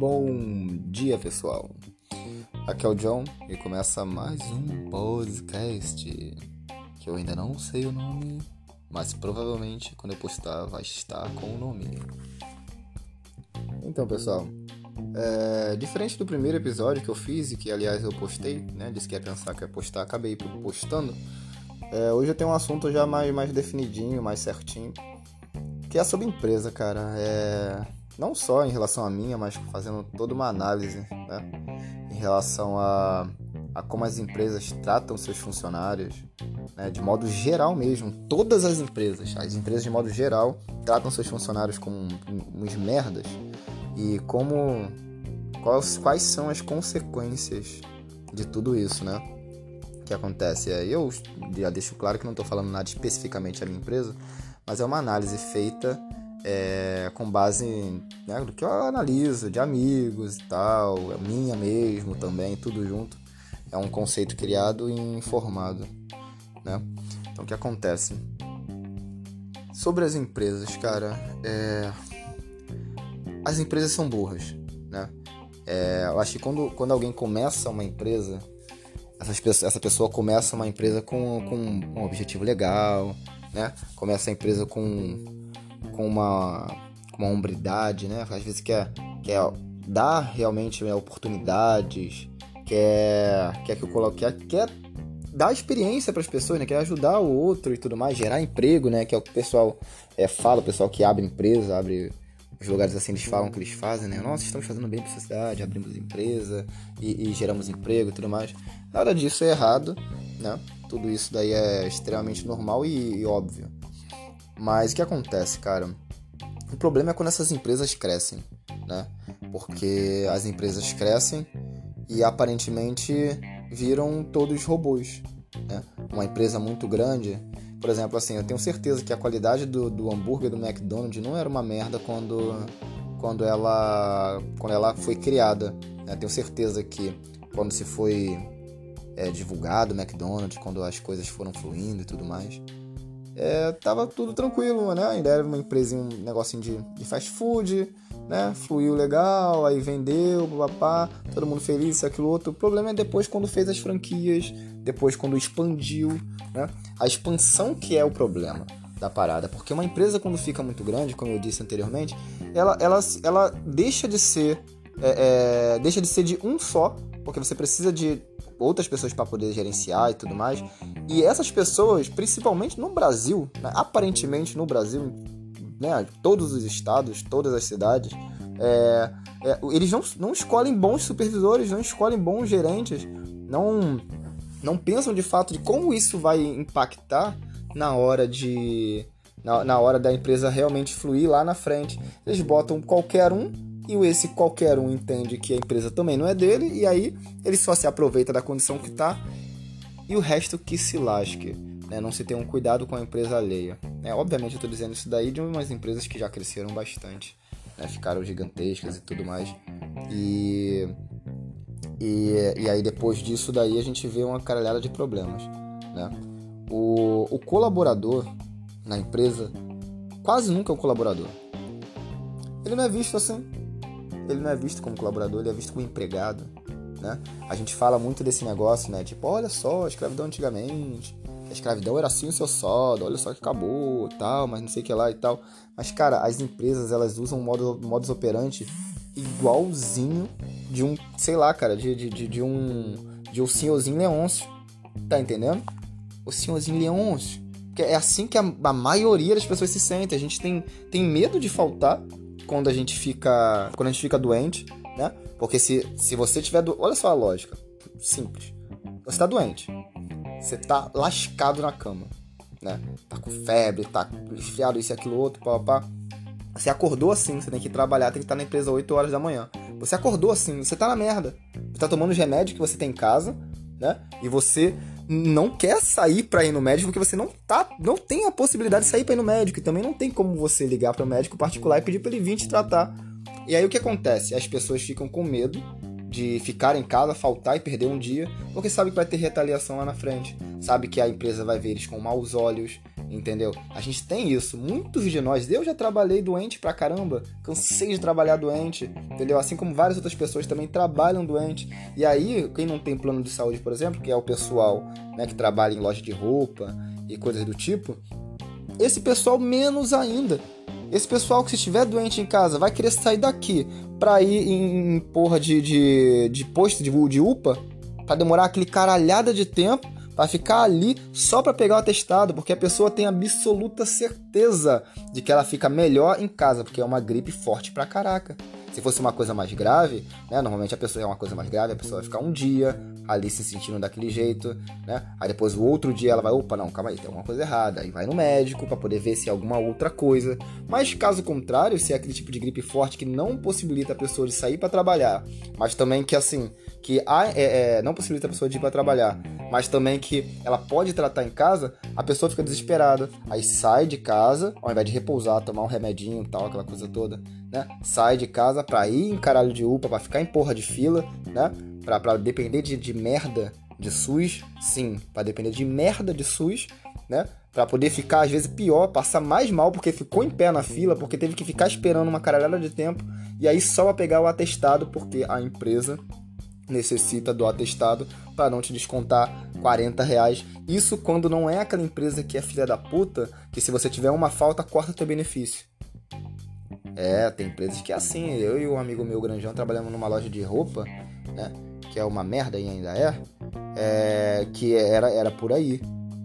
Bom dia, pessoal. Aqui é o John e começa mais um podcast que eu ainda não sei o nome, mas provavelmente quando eu postar vai estar com o nome. Então, pessoal, é, diferente do primeiro episódio que eu fiz e que aliás eu postei, né? Disse que ia pensar que ia postar, acabei postando. É, hoje eu tenho um assunto já mais, mais definidinho, mais certinho, que é sobre empresa, cara. É, não só em relação a minha, mas fazendo toda uma análise, né? Em relação a, a como as empresas tratam seus funcionários, né? de modo geral mesmo. Todas as empresas, as empresas de modo geral, tratam seus funcionários como uns merdas e como quais, quais são as consequências de tudo isso, né? Que acontece. Eu já deixo claro que não estou falando nada especificamente da minha empresa, mas é uma análise feita é, com base né, no que eu analiso de amigos e tal, é minha mesmo também, tudo junto. É um conceito criado e informado, né? Então o que acontece? Sobre as empresas, cara, é... as empresas são burras, né? É, eu acho que quando, quando alguém começa uma empresa, essas, essa pessoa começa uma empresa com, com um objetivo legal, né? Começa a empresa com, com uma, uma hombridade, né? Às vezes quer, quer dar realmente né, oportunidades, quer, quer que eu coloque, quer, quer dar experiência para as pessoas, né? Quer ajudar o outro e tudo mais, gerar emprego, né? Que é o que o pessoal é, fala, o pessoal que abre empresa, abre os lugares assim eles falam que eles fazem, né? Nossa, estamos fazendo bem para a sociedade, abrimos empresa e, e, geramos emprego e tudo mais. Nada disso é errado, né? Tudo isso daí é extremamente normal e, e óbvio. Mas o que acontece, cara? O problema é quando essas empresas crescem, né? Porque as empresas crescem e aparentemente viram todos robôs. Né? Uma empresa muito grande, por exemplo, assim, eu tenho certeza que a qualidade do, do hambúrguer do McDonald's não era uma merda quando, quando, ela, quando ela foi criada. Né? Tenho certeza que quando se foi é, divulgado o McDonald's, quando as coisas foram fluindo e tudo mais, é, tava tudo tranquilo, né? Ainda era uma empresa, um negocinho de, de fast food, né? Fluiu legal, aí vendeu, papá, todo mundo feliz, isso, aquilo outro. O problema é depois quando fez as franquias, depois quando expandiu, né? A expansão que é o problema da parada, porque uma empresa quando fica muito grande, como eu disse anteriormente, ela, ela, ela deixa de ser é, é, deixa de ser de um só, porque você precisa de outras pessoas para poder gerenciar e tudo mais. E essas pessoas, principalmente no Brasil, né, aparentemente no Brasil, né, todos os estados, todas as cidades, é, é, eles não, não escolhem bons supervisores, não escolhem bons gerentes, não, não pensam de fato de como isso vai impactar na hora de na, na hora da empresa realmente fluir lá na frente. Eles botam qualquer um e esse qualquer um entende que a empresa também não é dele e aí ele só se aproveita da condição que está e o resto que se lasque. Né? Não se tem um cuidado com a empresa alheia. É, obviamente eu estou dizendo isso daí de umas empresas que já cresceram bastante, né? ficaram gigantescas e tudo mais. E, e, e aí depois disso daí a gente vê uma caralhada de problemas. Né? O, o colaborador na empresa quase nunca é um colaborador. Ele não é visto assim ele não é visto como colaborador, ele é visto como empregado, né? A gente fala muito desse negócio, né? Tipo, olha só, escravidão antigamente, a escravidão era assim o seu soldo, olha só que acabou, tal, mas não sei o que lá e tal. Mas, cara, as empresas, elas usam o modo, modus operandi igualzinho de um, sei lá, cara, de, de, de, de um de um senhorzinho Leôncio, tá entendendo? O senhorzinho Leôncio. Que é assim que a, a maioria das pessoas se sente. A gente tem, tem medo de faltar quando a gente fica, quando a gente fica doente, né? Porque se, se você tiver, do... olha só a lógica, simples. Você tá doente. Você tá lascado na cama, né? Tá com febre, tá resfriado, isso e aquilo outro, papá. Você acordou assim, você tem que trabalhar, tem que estar na empresa 8 horas da manhã. Você acordou assim, você tá na merda. Você tá tomando os remédios que você tem em casa, né? E você não quer sair para ir no médico porque você não tá, não tem a possibilidade de sair para ir no médico e também não tem como você ligar para o médico particular e pedir para ele vir te tratar. E aí o que acontece? As pessoas ficam com medo de ficar em casa, faltar e perder um dia, porque sabe que vai ter retaliação lá na frente. Sabe que a empresa vai ver eles com maus olhos, entendeu? A gente tem isso. Muitos de nós, eu já trabalhei doente pra caramba, cansei de trabalhar doente, entendeu? Assim como várias outras pessoas também trabalham doente. E aí, quem não tem plano de saúde, por exemplo, que é o pessoal né, que trabalha em loja de roupa e coisas do tipo, esse pessoal menos ainda. Esse pessoal que se estiver doente em casa vai querer sair daqui pra ir em, porra de, de, de posto de, de UPA, pra demorar aquele caralhada de tempo para ficar ali só para pegar o atestado, porque a pessoa tem absoluta certeza de que ela fica melhor em casa, porque é uma gripe forte pra caraca. Se fosse uma coisa mais grave, né? Normalmente a pessoa é uma coisa mais grave, a pessoa vai ficar um dia ali se sentindo daquele jeito, né? Aí depois o outro dia ela vai, opa, não, calma aí, tem alguma coisa errada. Aí vai no médico para poder ver se é alguma outra coisa. Mas caso contrário, se é aquele tipo de gripe forte que não possibilita a pessoa de sair para trabalhar, mas também que assim, que há, é, é, não possibilita a pessoa de ir para trabalhar, mas também que ela pode tratar em casa, a pessoa fica desesperada. Aí sai de casa, ao invés de repousar, tomar um remedinho tal, aquela coisa toda, né? Sai de casa pra ir em caralho de UPA, pra ficar em porra de fila, né? Pra, pra depender de, de merda de SUS, sim, pra depender de merda de SUS, né? Pra poder ficar, às vezes, pior, passar mais mal porque ficou em pé na fila, porque teve que ficar esperando uma caralhada de tempo, e aí só pra pegar o atestado, porque a empresa necessita do atestado para não te descontar 40 reais. Isso quando não é aquela empresa que é filha da puta, que se você tiver uma falta, corta teu benefício. É, tem empresas que é assim. Eu e um amigo meu Granjão trabalhamos numa loja de roupa, né? Que é uma merda e ainda é. é que era, era por aí.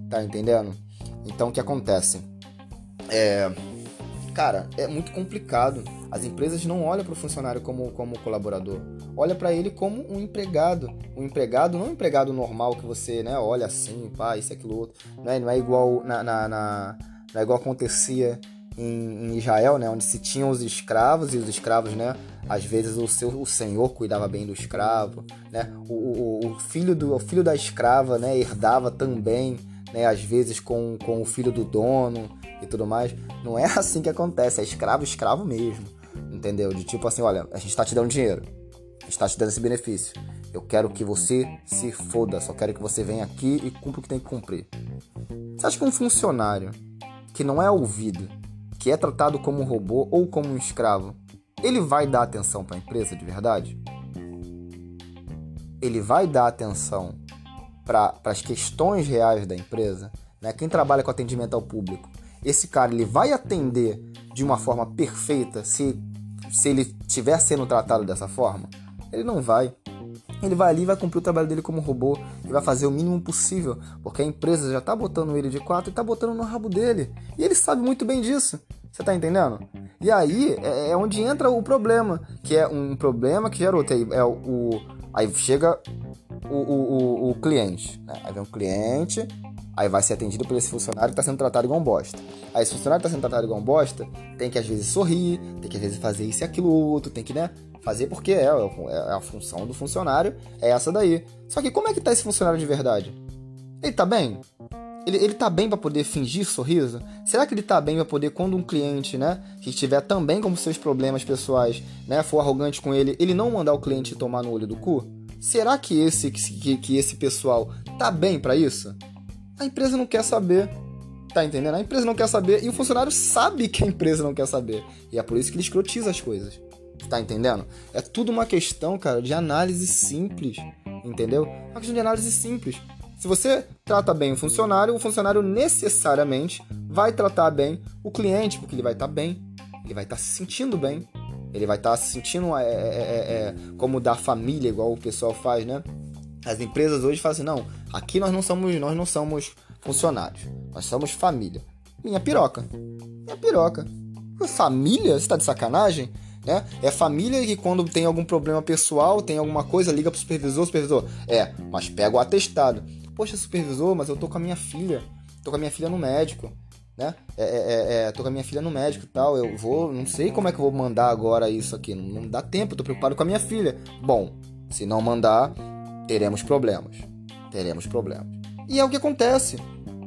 Tá entendendo? Então o que acontece? É. Cara, é muito complicado. As empresas não olham para o funcionário como, como colaborador, olha para ele como um empregado. Um empregado, não um empregado normal que você né, olha assim, pá, isso, aquilo, outro. Não é, não é igual na, na, na não é igual acontecia em, em, Israel, né, onde se tinham os escravos e os escravos, né, às vezes o seu o senhor cuidava bem do escravo, né, o, o, o filho do o filho da escrava, né, herdava também, né, às vezes com, com o filho do dono e tudo mais. Não é assim que acontece, é escravo escravo mesmo, entendeu? De tipo assim, olha, a gente está te dando dinheiro, a gente está te dando esse benefício. Eu quero que você se foda, só quero que você venha aqui e cumpra o que tem que cumprir. Você acha que um funcionário que não é ouvido que é tratado como um robô ou como um escravo, ele vai dar atenção para a empresa de verdade? Ele vai dar atenção para as questões reais da empresa? Né? Quem trabalha com atendimento ao público, esse cara ele vai atender de uma forma perfeita se, se ele estiver sendo tratado dessa forma? Ele não vai. Ele vai ali, vai cumprir o trabalho dele como robô e vai fazer o mínimo possível, porque a empresa já tá botando ele de quatro e tá botando no rabo dele. E ele sabe muito bem disso. Você tá entendendo? E aí é, é onde entra o problema, que é um problema que. Aí, é o aí chega o, o, o, cliente. Né? Aí vem um cliente, aí vai ser atendido por esse funcionário que está sendo tratado igual um bosta. Aí esse funcionário que está sendo tratado igual um bosta tem que às vezes sorrir, tem que às vezes fazer isso e aquilo outro, tem que, né? Fazer porque é, é a função do funcionário, é essa daí. Só que como é que tá esse funcionário de verdade? Ele tá bem? Ele, ele tá bem para poder fingir sorriso? Será que ele tá bem para poder, quando um cliente, né, que estiver também com seus problemas pessoais, né, for arrogante com ele, ele não mandar o cliente tomar no olho do cu? Será que esse, que, que esse pessoal tá bem para isso? A empresa não quer saber. Tá entendendo? A empresa não quer saber e o funcionário sabe que a empresa não quer saber. E é por isso que ele escrotiza as coisas. Tá entendendo? É tudo uma questão, cara, de análise simples. Entendeu? Uma questão de análise simples. Se você trata bem o funcionário, o funcionário necessariamente vai tratar bem o cliente, porque ele vai estar tá bem, ele vai estar tá se sentindo bem, ele vai estar tá se sentindo é, é, é, é, como da família, igual o pessoal faz, né? As empresas hoje fazem assim, não, aqui nós não somos, nós não somos funcionários, nós somos família. Minha piroca. Minha piroca. Família? Você tá de sacanagem? Né? É família que quando tem algum problema pessoal, tem alguma coisa, liga pro supervisor, supervisor. É, mas pega o atestado. Poxa, supervisor, mas eu tô com a minha filha. Tô com a minha filha no médico. Né? É, é, é, é tô com a minha filha no médico e tal. Eu vou. Não sei como é que eu vou mandar agora isso aqui. Não, não dá tempo, tô preocupado com a minha filha. Bom, se não mandar, teremos problemas. Teremos problemas. E é o que acontece.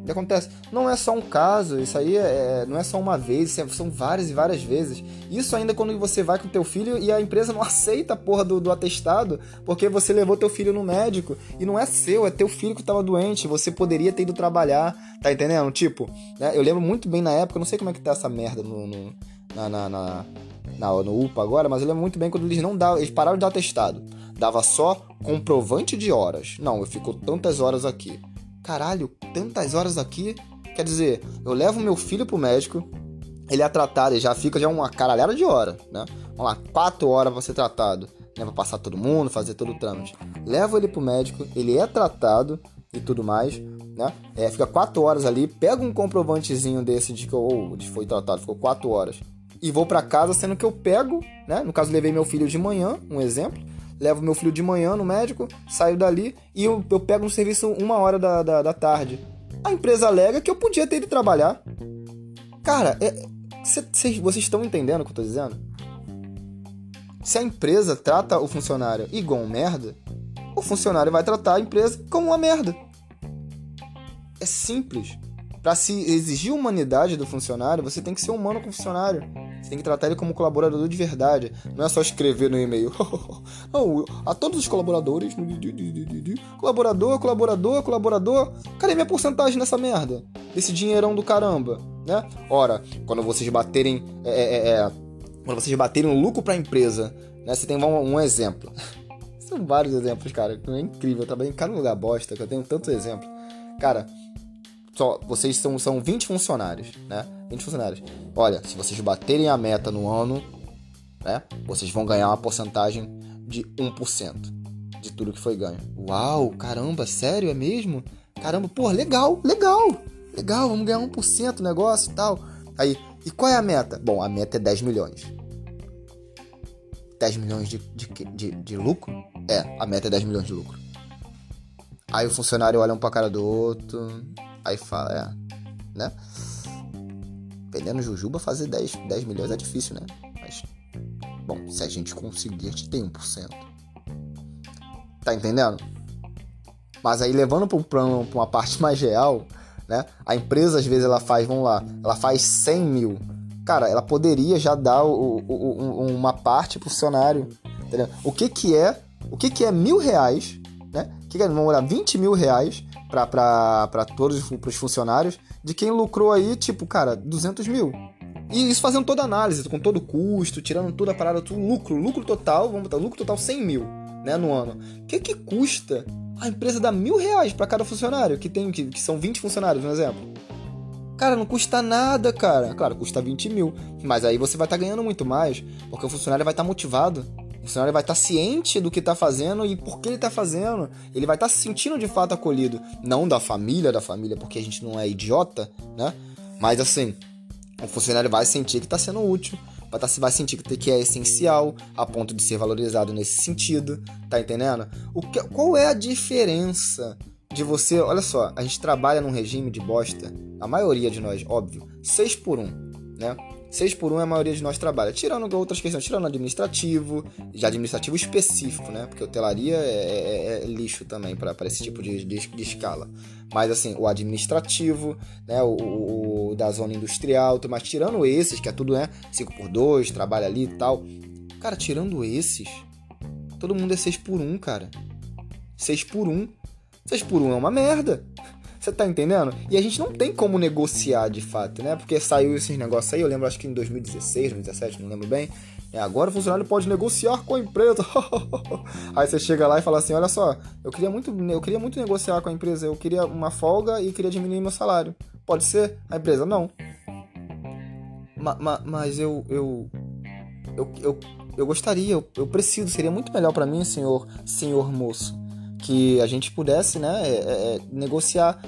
Que acontece? Não é só um caso, isso aí é, não é só uma vez, é, são várias e várias vezes. Isso ainda quando você vai com teu filho e a empresa não aceita a porra do, do atestado porque você levou teu filho no médico e não é seu, é teu filho que estava doente, você poderia ter ido trabalhar, tá entendendo? Tipo, né, eu lembro muito bem na época, não sei como é que tá essa merda no, no na, na, na, na, no UPA agora, mas eu lembro muito bem quando eles não davam, eles pararam de dar atestado. Dava só comprovante de horas. Não, eu fico tantas horas aqui caralho, tantas horas aqui. Quer dizer, eu levo meu filho pro médico, ele é tratado, e já fica já uma caralhada de hora, né? Vamos lá, quatro horas pra ser tratado, né? Pra passar todo mundo, fazer todo o trâmite. Levo ele pro médico, ele é tratado e tudo mais, né? É, fica quatro horas ali, pega um comprovantezinho desse de que de foi tratado, ficou quatro horas. E vou para casa, sendo que eu pego, né? No caso, levei meu filho de manhã, um exemplo levo meu filho de manhã no médico, saio dali e eu, eu pego um serviço uma hora da, da, da, tarde. A empresa alega que eu podia ter ido trabalhar. Cara, é, cê, cê, vocês estão entendendo o que eu tô dizendo? Se a empresa trata o funcionário igual um merda, o funcionário vai tratar a empresa como uma merda. É simples. Para se exigir humanidade do funcionário, você tem que ser humano com o funcionário. Você tem que tratar ele como colaborador de verdade. Não é só escrever no e-mail. Não, a todos os colaboradores. Colaborador, colaborador, colaborador. Cadê minha porcentagem nessa merda? Desse dinheirão do caramba, né? Ora, quando vocês baterem. É, é, é, é quando vocês baterem um lucro para a empresa, né? Você tem um, um exemplo. São vários exemplos, cara. É incrível. Eu trabalhei em cada lugar bosta que eu tenho tantos exemplos. Cara, só vocês são, são 20 funcionários, né? 20 funcionários. Olha, se vocês baterem a meta no ano, né? Vocês vão ganhar uma porcentagem de 1% de tudo que foi ganho. Uau, caramba, sério, é mesmo? Caramba, pô, legal, legal, legal, vamos ganhar 1% do negócio e tal. Aí, e qual é a meta? Bom, a meta é 10 milhões. 10 milhões de, de, de, de lucro? É, a meta é 10 milhões de lucro. Aí o funcionário olha um pra cara do outro. Aí fala, é, né? Vendendo Jujuba fazer 10, 10 milhões é difícil, né? Mas, bom, se a gente conseguir, a gente tem 1%. Tá entendendo? Mas aí, levando para um uma parte mais real, né? A empresa, às vezes, ela faz, vamos lá, ela faz 100 mil. Cara, ela poderia já dar o, o, o, uma parte pro funcionário, entendeu? O que que é, o que que é mil reais, né? O que que é, vamos lá, 20 mil reais para todos os funcionários, de quem lucrou aí, tipo, cara, 200 mil. E isso fazendo toda a análise, com todo o custo, tirando toda a parada, tudo lucro, lucro total, vamos botar lucro total 100 mil, né, no ano. O que que custa a empresa dar mil reais para cada funcionário, que tem, que, que são 20 funcionários, um exemplo? Cara, não custa nada, cara. Claro, custa 20 mil. Mas aí você vai estar tá ganhando muito mais, porque o funcionário vai estar tá motivado o funcionário vai estar tá ciente do que está fazendo e por que ele está fazendo. Ele vai estar tá se sentindo de fato acolhido. Não da família, da família, porque a gente não é idiota, né? Mas assim, o funcionário vai sentir que está sendo útil, vai, tá, vai sentir que é essencial, a ponto de ser valorizado nesse sentido, tá entendendo? O que, qual é a diferença de você. Olha só, a gente trabalha num regime de bosta, a maioria de nós, óbvio, 6 por 1, né? 6 por 1 é a maioria de nós trabalha. Tirando outras questões, tirando administrativo, já administrativo específico, né? Porque hotelaria é, é, é lixo também para esse tipo de, de, de, escala. Mas assim, o administrativo, né? O, o, o, da zona industrial, mas tirando esses, que é tudo, né? 5 por 2 trabalha ali e tal. Cara, tirando esses, todo mundo é 6 por 1 cara. 6 por 1 6 por 1 é uma merda. Você tá entendendo? E a gente não tem como negociar de fato, né? Porque saiu esses negócios aí, eu lembro acho que em 2016, 2017, não lembro bem. É, agora o funcionário pode negociar com a empresa. aí você chega lá e fala assim: olha só, eu queria muito, eu queria muito negociar com a empresa, eu queria uma folga e queria diminuir meu salário. Pode ser? A empresa, não. Ma, ma, mas eu, eu, eu, eu, eu gostaria, eu, eu preciso, seria muito melhor para mim, senhor, senhor moço que a gente pudesse né, é, é, negociar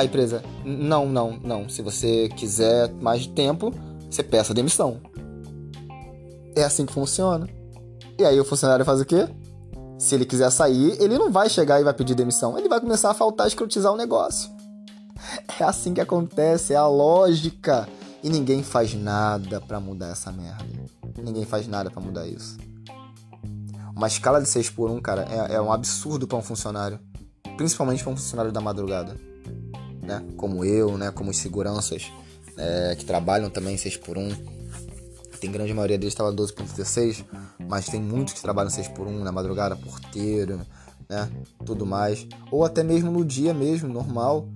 a empresa. Não, não, não. Se você quiser mais tempo, você peça demissão. É assim que funciona. E aí o funcionário faz o quê? Se ele quiser sair, ele não vai chegar e vai pedir demissão. Ele vai começar a faltar escrotizar o negócio. É assim que acontece, é a lógica. E ninguém faz nada para mudar essa merda. Ninguém faz nada para mudar isso. Uma escala de 6 por 1, cara, é, é um absurdo para um funcionário. Principalmente para um funcionário da madrugada. Né? Como eu, né? Como os seguranças é, que trabalham também 6 por 1 Tem grande maioria deles trabalham 12.16, mas tem muitos que trabalham 6 por 1 na madrugada, porteiro, né? Tudo mais. Ou até mesmo no dia mesmo, normal.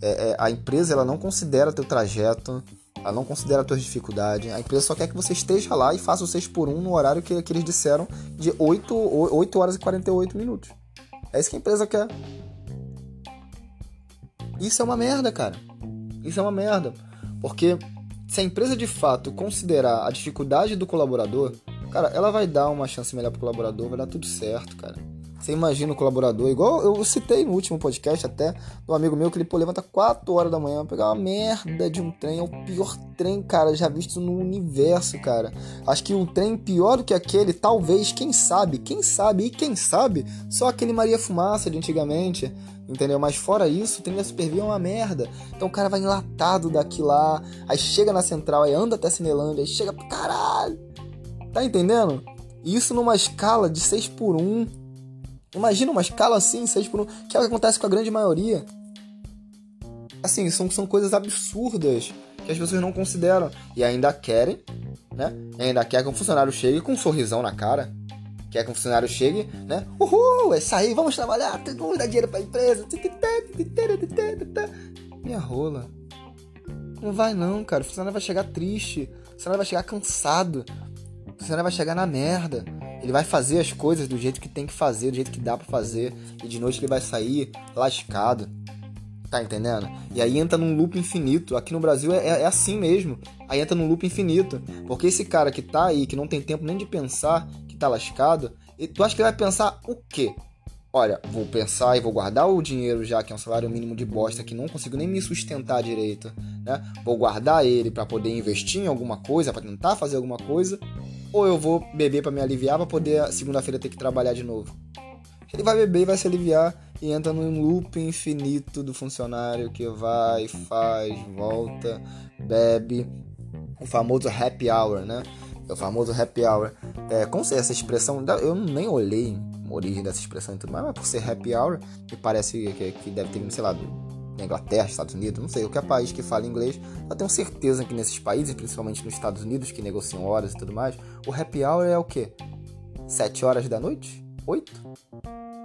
É, é, a empresa ela não considera teu trajeto, ela não considera tuas dificuldades. A empresa só quer que você esteja lá e faça o 6 por 1 no horário que, que eles disseram de 8, 8 horas e 48 minutos. É isso que a empresa quer. Isso é uma merda, cara. Isso é uma merda. Porque se a empresa de fato considerar a dificuldade do colaborador, cara, ela vai dar uma chance melhor pro colaborador, vai dar tudo certo, cara. Você imagina o colaborador, igual eu citei no último podcast até, do amigo meu que ele pô, levanta 4 horas da manhã pra pegar uma merda de um trem. É o pior trem, cara, já visto no universo, cara. Acho que um trem pior do que aquele, talvez, quem sabe, quem sabe, e quem sabe, só aquele Maria Fumaça de antigamente. Entendeu? Mas fora isso, o trem da Supervia é uma merda. Então o cara vai enlatado daqui lá, aí chega na central, aí anda até Cinelândia, aí chega pro caralho. Tá entendendo? Isso numa escala de 6 por 1 Imagina uma escala assim, 6 por 1, que é o que acontece com a grande maioria. Assim, são, são coisas absurdas que as pessoas não consideram. E ainda querem, né? E ainda quer que um funcionário chegue com um sorrisão na cara. Quer que um funcionário chegue, né? Uhul, é isso aí, vamos trabalhar, vamos dar dinheiro pra empresa. Minha rola. Não vai não, cara. O funcionário vai chegar triste. O funcionário vai chegar cansado. O funcionário vai chegar na merda. Ele vai fazer as coisas do jeito que tem que fazer, do jeito que dá para fazer, e de noite ele vai sair lascado. Tá entendendo? E aí entra num loop infinito. Aqui no Brasil é, é, assim mesmo. Aí entra num loop infinito. Porque esse cara que tá aí, que não tem tempo nem de pensar, que tá lascado, tu acha que ele vai pensar o quê? Olha, vou pensar e vou guardar o dinheiro já, que é um salário mínimo de bosta, que não consigo nem me sustentar direito, né? Vou guardar ele para poder investir em alguma coisa, para tentar fazer alguma coisa, ou eu vou beber para me aliviar para poder segunda-feira ter que trabalhar de novo. Ele vai beber e vai se aliviar e entra num loop infinito do funcionário que vai, faz, volta, bebe. O famoso happy hour, né? É o famoso happy hour. É, com essa expressão, eu nem olhei a origem dessa expressão e tudo mais, mas por ser happy hour, me parece que, que deve ter, sei lá, na Inglaterra, Estados Unidos, não sei, qualquer país que fala inglês, eu tenho certeza que nesses países, principalmente nos Estados Unidos, que negociam horas e tudo mais, o happy hour é o quê? 7 horas da noite? 8?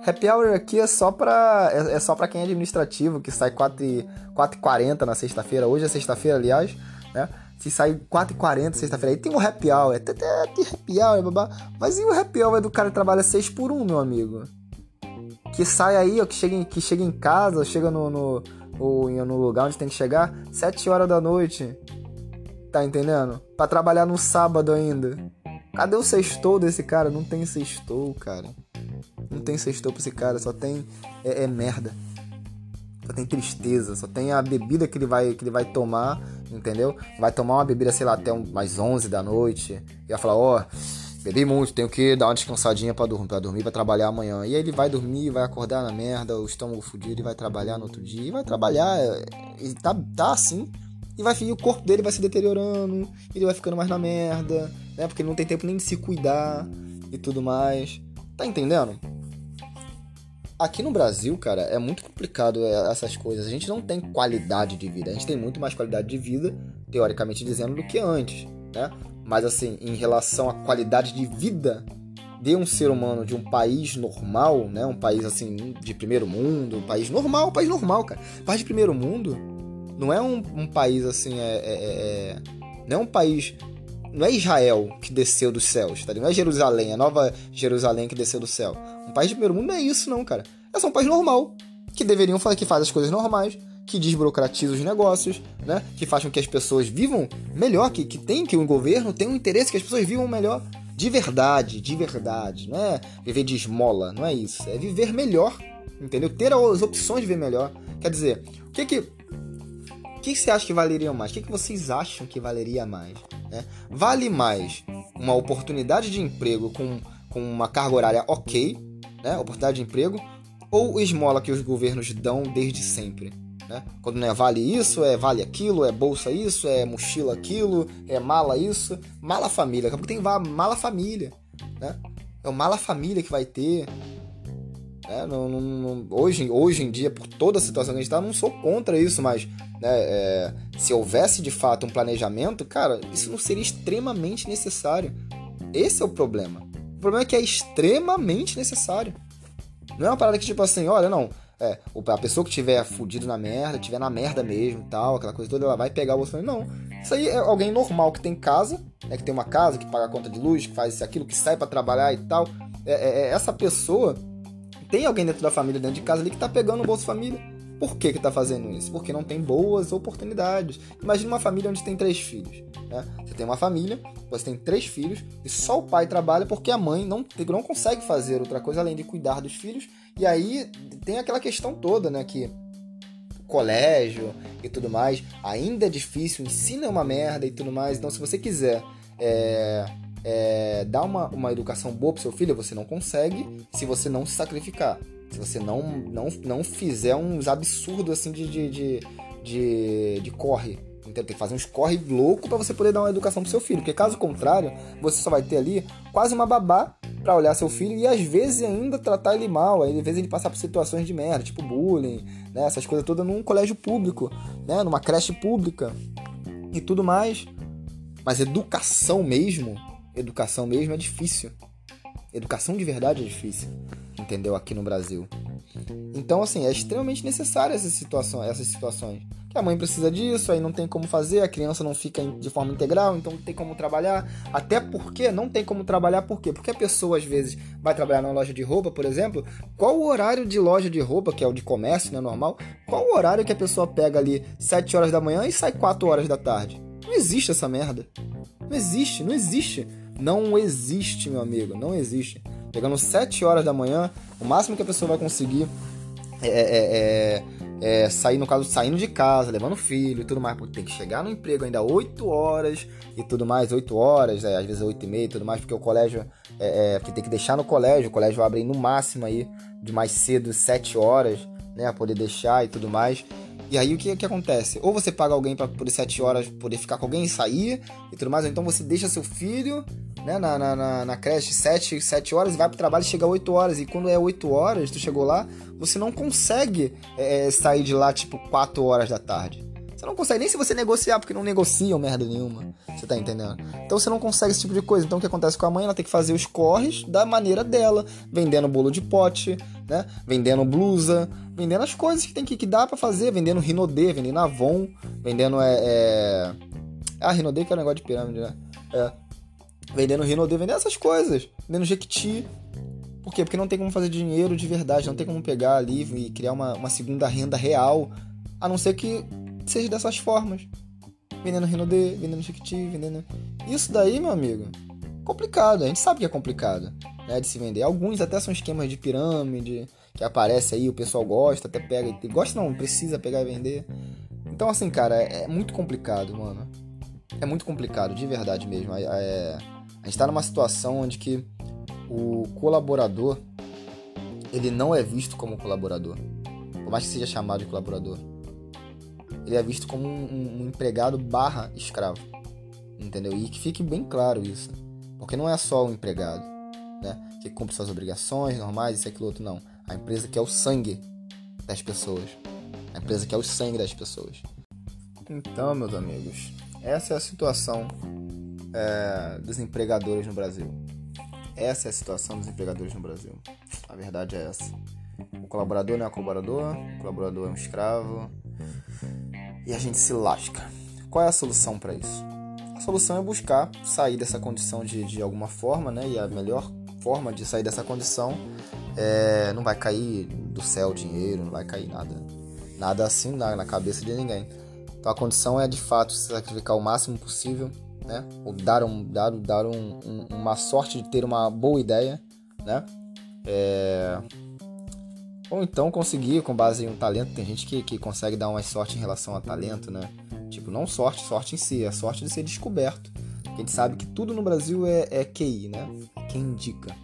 Happy hour aqui é só pra, é, é só pra quem é administrativo, que sai 4h40 na sexta-feira. Hoje é sexta-feira, aliás, né? Se sai 4h40 sexta-feira, aí tem o happy hour. É, tem happy hour, babá. Mas e o happy hour do cara que trabalha 6 por 1, meu amigo? Que sai aí, ó, que chega em, que chega em casa, chega no, no, ou no lugar onde tem que chegar, 7 horas da noite. Tá entendendo? Pra trabalhar no sábado ainda. Cadê o sextou desse cara? Não tem sextou, cara. Não tem sextou pra esse cara, só tem. É, é, merda. Só tem tristeza, só tem a bebida que ele vai, que ele vai tomar, entendeu? Vai tomar uma bebida, sei lá, até mais 11 da noite. E vai falar: Ó, oh, bebi muito, tenho que dar uma descansadinha para dormir, pra dormir, pra trabalhar amanhã. E aí ele vai dormir, vai acordar na merda, o estômago fudido, e vai trabalhar no outro dia, e vai trabalhar, e tá, tá assim, e vai e o corpo dele vai se deteriorando, ele vai ficando mais na merda, né? Porque ele não tem tempo nem de se cuidar e tudo mais. Tá entendendo? Aqui no Brasil, cara, é muito complicado é, essas coisas. A gente não tem qualidade de vida. A gente tem muito mais qualidade de vida, teoricamente dizendo, do que antes, né? Mas assim, em relação à qualidade de vida de um ser humano de um país normal, né? Um país assim de primeiro mundo, um país normal, um país normal, cara. país de primeiro mundo não é um, um país assim, é, é, é, não é um país, não é Israel que desceu dos céus, tá? Não é Jerusalém, a nova Jerusalém que desceu do céu. Um país de primeiro mundo não é isso, não, cara. É só um país normal que deveriam fazer que faz as coisas normais, que desburocratiza os negócios, né? Que faz com que as pessoas vivam melhor, que, que tem, que o governo tem um interesse que as pessoas vivam melhor. De verdade, de verdade. Não é viver de esmola, não é isso. É viver melhor, entendeu? Ter as opções de viver melhor. Quer dizer, o que que... O que você acha que valeria mais? O que, que vocês acham que valeria mais? Né? Vale mais uma oportunidade de emprego com, com uma carga horária ok, né? oportunidade de emprego, ou esmola que os governos dão desde sempre? Né? Quando não é vale isso, é vale aquilo, é bolsa isso, é mochila aquilo, é mala isso, mala família. Daqui a pouco tem mala família, né? É o mala família que vai ter. Né? Não, não, não, hoje, hoje em dia, por toda a situação que a gente está, não sou contra isso, mas né, é, se houvesse de fato um planejamento, cara, isso não seria extremamente necessário. Esse é o problema. O problema é que é extremamente necessário. Não é uma parada que, tipo assim, olha, não, é, a pessoa que tiver fudido na merda, tiver na merda mesmo tal, aquela coisa toda, ela vai pegar o Bolsonaro. Não. Isso aí é alguém normal que tem casa, né, que tem uma casa, que paga a conta de luz, que faz isso, aquilo, que sai para trabalhar e tal. É, é, é, essa pessoa tem alguém dentro da família, dentro de casa ali, que tá pegando o Bolsa Família. Por que que tá fazendo isso? Porque não tem boas oportunidades. Imagina uma família onde tem três filhos. Né? Você tem uma família, você tem três filhos, e só o pai trabalha porque a mãe não, não consegue fazer outra coisa além de cuidar dos filhos. E aí tem aquela questão toda, né? Que colégio e tudo mais ainda é difícil, ensina é uma merda e tudo mais. Então, se você quiser é, é, dar uma, uma educação boa pro seu filho, você não consegue se você não se sacrificar. Se você não, não, não fizer uns absurdos assim de, de, de, de, de corre. Tem que fazer uns corre louco para você poder dar uma educação pro seu filho. Porque caso contrário, você só vai ter ali quase uma babá para olhar seu filho e às vezes ainda tratar ele mal, às vezes ele passar por situações de merda, tipo bullying, né, essas coisas todas num colégio público, né, numa creche pública e tudo mais. Mas educação mesmo, educação mesmo é difícil. Educação de verdade é difícil, entendeu? Aqui no Brasil. Então, assim, é extremamente necessário essa situação, essas situações. Que a mãe precisa disso, aí não tem como fazer, a criança não fica de forma integral, então não tem como trabalhar. Até porque não tem como trabalhar, por quê? Porque a pessoa, às vezes, vai trabalhar numa loja de roupa, por exemplo. Qual o horário de loja de roupa, que é o de comércio, né, normal? Qual o horário que a pessoa pega ali 7 horas da manhã e sai 4 horas da tarde? Não existe essa merda. Não existe, não existe. Não existe, meu amigo, não existe. Pegando 7 horas da manhã, o máximo que a pessoa vai conseguir é, é, é, é sair, no caso, saindo de casa, levando filho e tudo mais, porque tem que chegar no emprego ainda 8 horas e tudo mais, 8 horas, é, às vezes 8 e meia e tudo mais, porque o colégio, é, é, porque tem que deixar no colégio, o colégio abre no máximo aí, de mais cedo, 7 horas, né, poder deixar e tudo mais. E aí o que, que acontece? Ou você paga alguém para por 7 horas poder ficar com alguém e sair e tudo mais, ou então você deixa seu filho né, na, na, na, creche 7, 7 horas e vai pro trabalho e chega 8 horas. E quando é 8 horas, tu chegou lá, você não consegue é, sair de lá tipo 4 horas da tarde. Não consegue nem se você negociar, porque não negociam merda nenhuma. Você tá entendendo? Então você não consegue esse tipo de coisa. Então o que acontece com a mãe? Ela tem que fazer os corres da maneira dela, vendendo bolo de pote, né? Vendendo blusa, vendendo as coisas que tem que, que dá para fazer, vendendo Rinodê, vendendo Avon, vendendo é, é... Ah, Rinodê que é um negócio de pirâmide, né? É. Vendendo Rinodê, vendendo essas coisas, vendendo Jequiti. Por quê? Porque não tem como fazer dinheiro de verdade, não tem como pegar ali e criar uma, uma segunda renda real, a não ser que seja dessas formas. Vendendo Rinodê, vendendo Jequiti, vendendo. Isso daí, meu amigo, complicado. A gente sabe que é complicado né, de se vender. Alguns até são esquemas de pirâmide, que aparece aí, o pessoal gosta, até pega. Gosta não, precisa pegar e vender. Então, assim, cara, é, é muito complicado, mano. É muito complicado, de verdade mesmo. É, é, a gente tá numa situação onde que o colaborador ele não é visto como colaborador. Por mais que seja chamado de colaborador ele é visto como um, um, empregado barra escravo. Entendeu? E que fique bem claro isso. Porque não é só o empregado, né? Que cumpre suas obrigações normais, isso, aquilo, outro, não. A empresa que é o sangue das pessoas. A empresa que é o sangue das pessoas. Então, meus amigos, essa é a situação é, dos empregadores no Brasil. Essa é a situação dos empregadores no Brasil. A verdade é essa. O colaborador não é um colaborador, o colaborador é um escravo, e a gente se lasca. Qual é a solução para isso? A solução é buscar sair dessa condição de, de alguma forma, né? E a melhor forma de sair dessa condição é, não vai cair do céu dinheiro, não vai cair nada, nada assim na, na cabeça de ninguém. Então a condição é de fato se sacrificar o máximo possível, né? Ou dar, um, dar, dar um, um, uma sorte de ter uma boa ideia, né? É, ou então conseguir, com base em um talento, tem gente que, que consegue dar uma sorte em relação a talento, né? Tipo, não sorte, sorte em si, é sorte de ser descoberto. A gente sabe que tudo no Brasil é, é QI, né? Quem indica.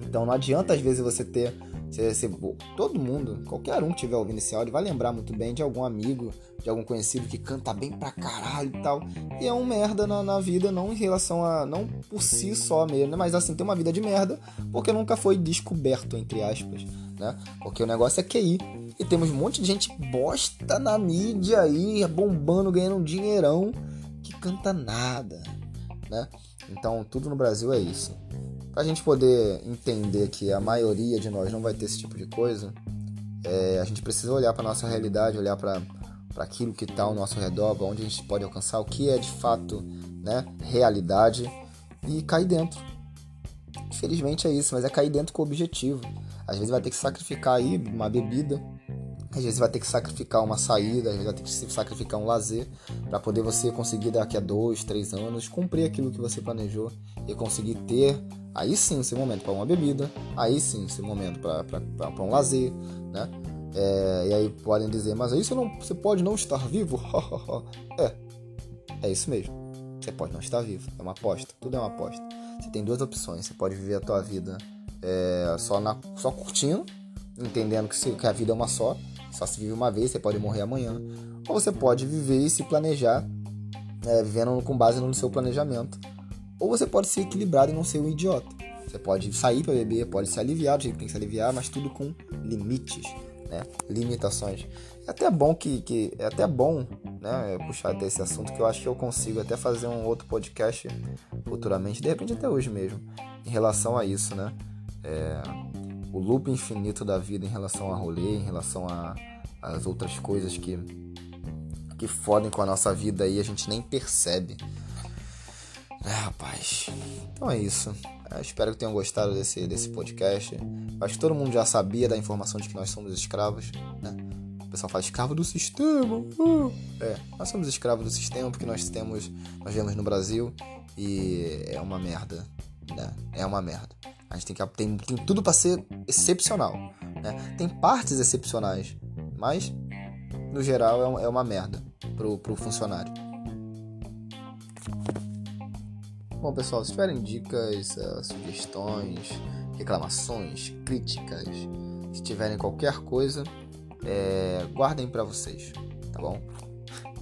Então não adianta às vezes você ter. Você, você, todo mundo, qualquer um que estiver ouvindo esse áudio, vai lembrar muito bem de algum amigo, de algum conhecido que canta bem pra caralho e tal. E é um merda na, na vida, não em relação a. não por si só mesmo, né? Mas assim, tem uma vida de merda, porque nunca foi descoberto, entre aspas né? Porque o negócio é QI. E temos um monte de gente bosta na mídia aí, bombando, ganhando um dinheirão, que canta nada, né? Então, tudo no Brasil é isso. Pra gente poder entender que a maioria de nós não vai ter esse tipo de coisa, é, a gente precisa olhar para nossa realidade, olhar para aquilo que está ao nosso redor, onde a gente pode alcançar, o que é de fato né, realidade e cair dentro. Infelizmente é isso, mas é cair dentro com o objetivo. Às vezes vai ter que sacrificar aí uma bebida, às vezes vai ter que sacrificar uma saída, às vezes vai ter que sacrificar um lazer para poder você conseguir daqui a dois, três anos cumprir aquilo que você planejou e conseguir ter aí sim esse momento para uma bebida, aí sim esse momento para um lazer, né? É, e aí podem dizer, mas aí você, não, você pode não estar vivo? é, é isso mesmo. Você pode não estar vivo. É uma aposta. Tudo é uma aposta. Você tem duas opções. Você pode viver a tua vida é, só, na, só curtindo, entendendo que, se, que a vida é uma só. Só se vive uma vez, você pode morrer amanhã. Ou você pode viver e se planejar, é, vivendo com base no seu planejamento. Ou você pode ser equilibrado e não ser um idiota. Você pode sair para beber, pode se aliviar do jeito que tem que se aliviar, mas tudo com limites né? limitações. É até bom que, que é até bom, né, puxar até esse assunto que eu acho que eu consigo até fazer um outro podcast futuramente, de repente até hoje mesmo, em relação a isso, né? É, o loop infinito da vida em relação a rolê, em relação as outras coisas que que fodem com a nossa vida e a gente nem percebe. É, rapaz. Então é isso. Eu espero que tenham gostado desse, desse podcast. Acho que todo mundo já sabia da informação de que nós somos escravos, né? O pessoal fala escravo do sistema. Uh. É, nós somos escravos do sistema porque nós temos, nós vemos no Brasil e é uma merda, né? É uma merda. A gente tem que tem, tem tudo para ser excepcional, né? Tem partes excepcionais, mas no geral é, é uma merda pro, pro funcionário. Bom, pessoal, se tiverem dicas, uh, sugestões, reclamações, críticas, se tiverem qualquer coisa, é, guardem para vocês, tá bom?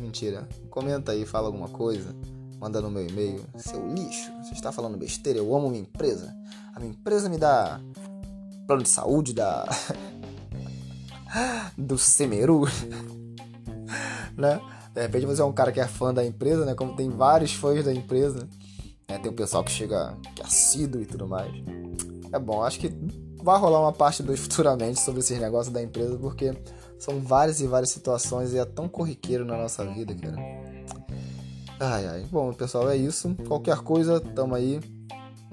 Mentira. Comenta aí, fala alguma coisa, manda no meu e-mail. Seu lixo, você está falando besteira, eu amo minha empresa. A minha empresa me dá plano de saúde da. do Semeru, né? De repente você é um cara que é fã da empresa, né? Como tem vários fãs da empresa. Né? Tem o pessoal que chega que é assíduo e tudo mais. É bom, acho que vai rolar uma parte 2 futuramente sobre esses negócios da empresa, porque são várias e várias situações e é tão corriqueiro na nossa vida, cara. Ai, ai. Bom, pessoal, é isso. Qualquer coisa, tamo aí.